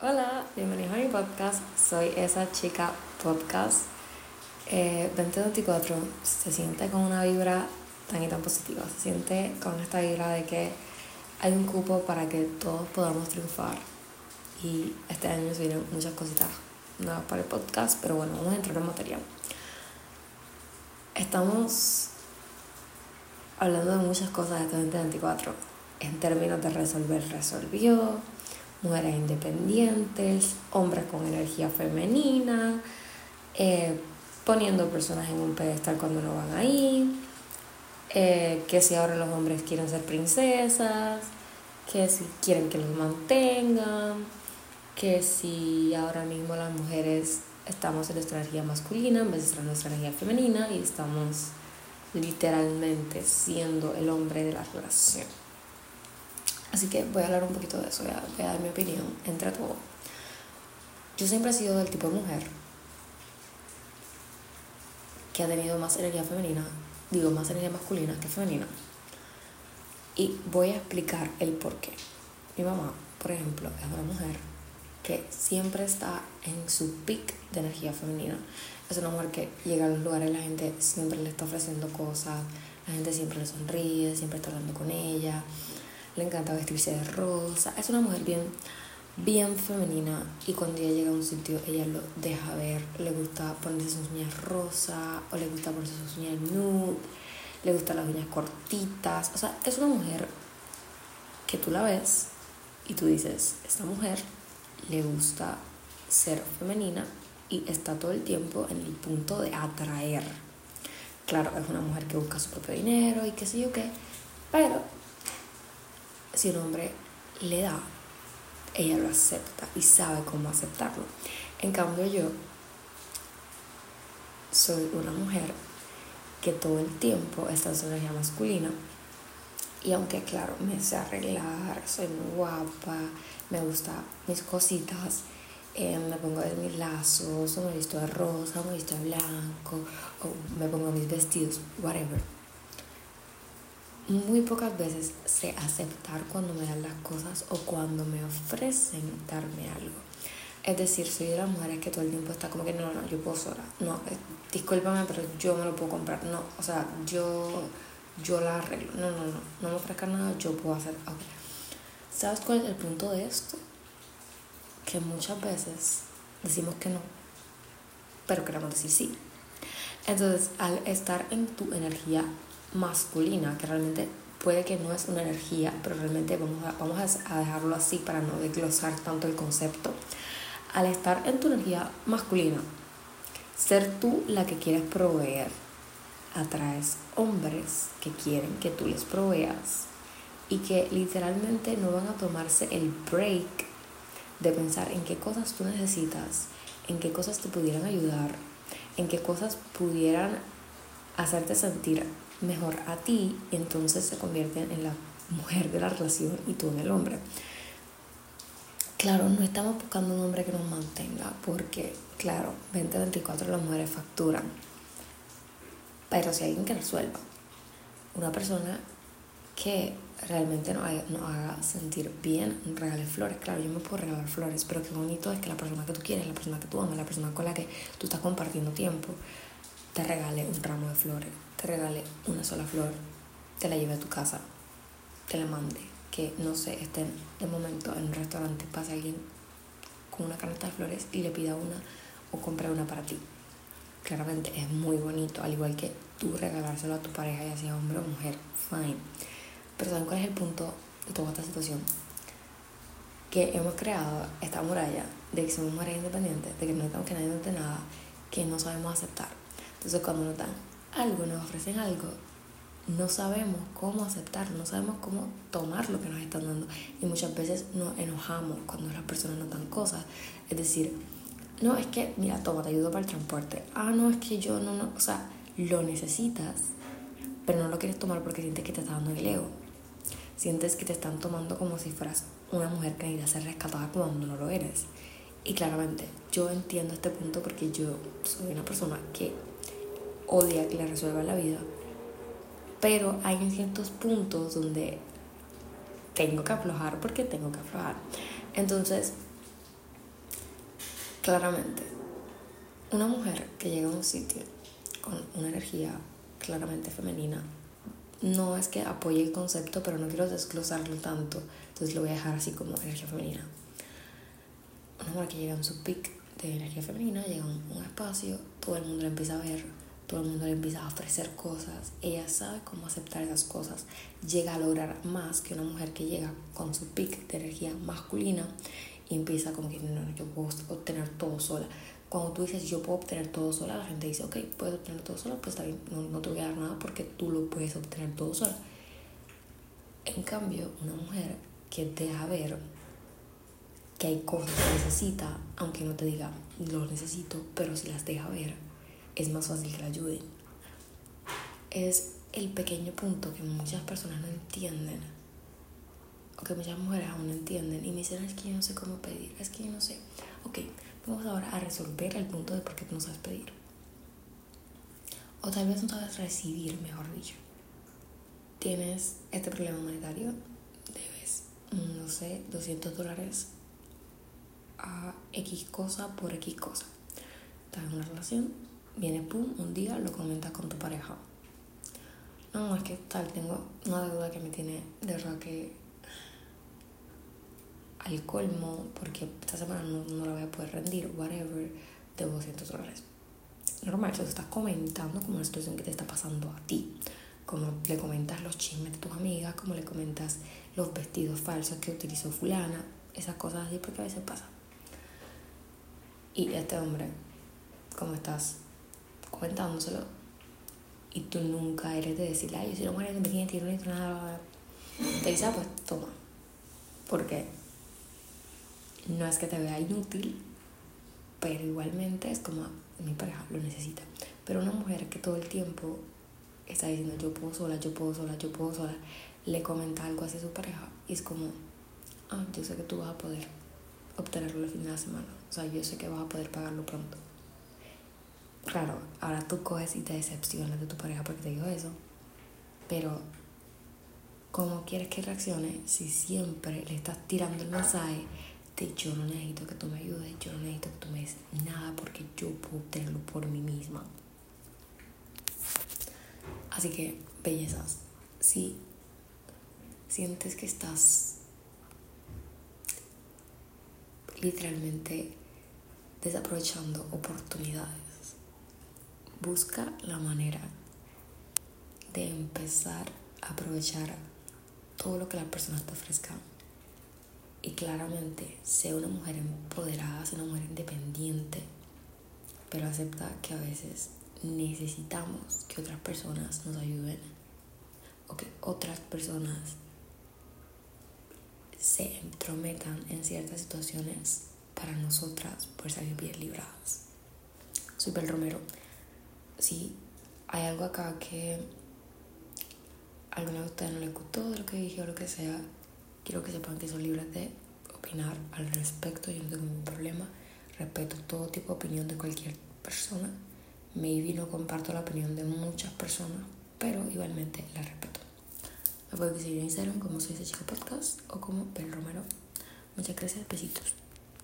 Hola, bienvenidos a mi podcast. Soy esa chica podcast. Eh, 2024 se siente con una vibra tan y tan positiva. Se siente con esta vibra de que hay un cupo para que todos podamos triunfar. Y este año se vienen muchas cositas nuevas para el podcast, pero bueno, vamos a entrar en materia. Estamos hablando de muchas cosas de este 2024 en términos de resolver, resolvió mujeres independientes, hombres con energía femenina, eh, poniendo personas en un pedestal cuando no van ahí, eh, que si ahora los hombres quieren ser princesas, que si quieren que los mantengan, que si ahora mismo las mujeres estamos en nuestra energía masculina en vez de en nuestra energía femenina y estamos literalmente siendo el hombre de la relación. Así que voy a hablar un poquito de eso, voy a, dar mi opinión entre todo. Yo siempre he sido del tipo de mujer que ha tenido más energía femenina, digo más energía masculina que femenina. Y voy a explicar el por qué. Mi mamá, por ejemplo, es una mujer que siempre está en su pic de energía femenina. Es una mujer que llega a los lugares, la gente siempre le está ofreciendo cosas, la gente siempre le sonríe, siempre está hablando con ella le encanta vestirse de rosa. Es una mujer bien, bien femenina y cuando ella llega a un sitio ella lo deja ver. Le gusta ponerse sus uñas rosa o le gusta ponerse sus uñas nude, le gustan las uñas cortitas. O sea, es una mujer que tú la ves y tú dices, esta mujer le gusta ser femenina y está todo el tiempo en el punto de atraer. Claro, es una mujer que busca su propio dinero y qué sé yo qué, pero si un hombre le da, ella lo acepta y sabe cómo aceptarlo. En cambio yo soy una mujer que todo el tiempo está en su energía masculina y aunque claro, me sé arreglar, soy muy guapa, me gustan mis cositas, eh, me pongo mis lazos, o me visto de rosa, o me visto de blanco, o me pongo mis vestidos, whatever muy pocas veces sé aceptar cuando me dan las cosas o cuando me ofrecen darme algo. Es decir, soy de las mujeres que todo el tiempo está como que no, no, yo puedo sola. No, eh, discúlpame, pero yo me lo puedo comprar. No, o sea, yo, yo la arreglo. No, no, no, no me ofrezca nada, yo puedo hacer. ¿Sabes cuál es el punto de esto? Que muchas veces decimos que no, pero queremos decir sí. Entonces, al estar en tu energía masculina, que realmente puede que no es una energía, pero realmente vamos a, vamos a dejarlo así para no desglosar tanto el concepto. Al estar en tu energía masculina, ser tú la que quieres proveer, atraes hombres que quieren que tú les proveas y que literalmente no van a tomarse el break de pensar en qué cosas tú necesitas, en qué cosas te pudieran ayudar, en qué cosas pudieran hacerte sentir mejor a ti entonces se convierten en la mujer de la relación y tú en el hombre. Claro, no estamos buscando un hombre que nos mantenga porque, claro, 2024 las mujeres facturan. Pero si alguien que resuelva, una persona que realmente nos haga sentir bien, regale flores. Claro, yo me puedo regalar flores, pero qué bonito es que la persona que tú quieres, la persona que tú amas, la persona con la que tú estás compartiendo tiempo, te regale un ramo de flores te regale una sola flor, te la lleve a tu casa, te la mande, que no sé, estén de momento en un restaurante, pase alguien con una canasta de flores y le pida una o compre una para ti. Claramente es muy bonito, al igual que tú regalárselo a tu pareja, ya sea hombre o mujer, fine. Pero ¿saben cuál es el punto de toda esta situación? Que hemos creado esta muralla de que somos mujeres independientes, de que no necesitamos que nadie nos dé nada, que no sabemos aceptar. Entonces cuando nos dan algo, nos ofrecen algo, no sabemos cómo aceptar, no sabemos cómo tomar lo que nos están dando. Y muchas veces nos enojamos cuando las personas nos dan cosas. Es decir, no, es que, mira, toma, te ayudo para el transporte. Ah, no, es que yo no, no, o sea, lo necesitas, pero no lo quieres tomar porque sientes que te está dando el ego. Sientes que te están tomando como si fueras una mujer que necesita ser rescatada cuando no lo eres. Y claramente, yo entiendo este punto porque yo soy una persona que odia que le resuelva la vida, pero hay ciertos puntos donde tengo que aflojar porque tengo que aflojar. Entonces, claramente, una mujer que llega a un sitio con una energía claramente femenina, no es que apoye el concepto, pero no quiero desglosarlo tanto, entonces lo voy a dejar así como energía femenina. Una mujer que llega en su pic de energía femenina, llega a un, espacio, todo el mundo la empieza a ver, todo el mundo le empieza a ofrecer cosas, ella sabe cómo aceptar esas cosas, llega a lograr más que una mujer que llega con su pic de energía masculina y empieza como que no, yo puedo obtener todo sola. Cuando tú dices yo puedo obtener todo sola, la gente dice, ok, puedes obtener todo sola, pues está bien, no, no te voy a dar nada porque tú lo puedes obtener todo sola. En cambio, una mujer que deja ver que hay cosas que necesita, aunque no te diga lo necesito, pero si las deja ver, es más fácil que la ayuden. Es el pequeño punto que muchas personas no entienden, o que muchas mujeres aún no entienden, y me dicen, es que yo no sé cómo pedir, es que yo no sé. Ok, vamos ahora a resolver el punto de por qué tú no sabes pedir. O tal vez no sabes recibir, mejor dicho. Tienes este problema monetario, debes, no sé, 200 dólares a X cosa por X cosa. Estás en una relación, viene pum, un día lo comentas con tu pareja. No, es que tal, tengo una deuda que me tiene de verdad que al colmo, porque esta semana no, no la voy a poder rendir, whatever, de 200 dólares. Normal, eso estás comentando como una situación que te está pasando a ti. Como le comentas los chismes de tus amigas, como le comentas los vestidos falsos que utilizó fulana, esas cosas así, porque a veces pasa. Y este hombre, como estás comentándoselo, y tú nunca eres de decirle, ay, yo soy una mujer independiente y no necesito nada, te dice, ah, pues toma. Porque no es que te vea inútil, pero igualmente es como mi pareja lo necesita. Pero una mujer que todo el tiempo está diciendo yo puedo sola, yo puedo sola, yo puedo sola, le comenta algo hacia su pareja y es como, ah, yo sé que tú vas a poder obtenerlo el fin de la semana. O sea, yo sé que vas a poder pagarlo pronto. Claro, ahora tú coges y te decepcionas de tu pareja porque te dijo eso. Pero, ¿cómo quieres que reaccione si siempre le estás tirando el mensaje de yo no necesito que tú me ayudes, yo no necesito que tú me des nada porque yo puedo obtenerlo por mí misma? Así que, bellezas, si sientes que estás literalmente desaprovechando oportunidades. Busca la manera de empezar a aprovechar todo lo que las personas te ofrezcan. Y claramente, sea una mujer empoderada, sea una mujer independiente, pero acepta que a veces necesitamos que otras personas nos ayuden o que otras personas se entrometan en ciertas situaciones para nosotras poder salir bien libradas. Soy Bel Romero. Si hay algo acá que a alguna de ustedes no les gustó de lo que dije o lo que sea, quiero que sepan que son libres de opinar al respecto. Yo no tengo ningún problema. Respeto todo tipo de opinión de cualquier persona. Maybe no comparto la opinión de muchas personas, pero igualmente la respeto. Me pueden seguir en Instagram como soy ese chico podcast o como Bel Romero. Muchas gracias, besitos.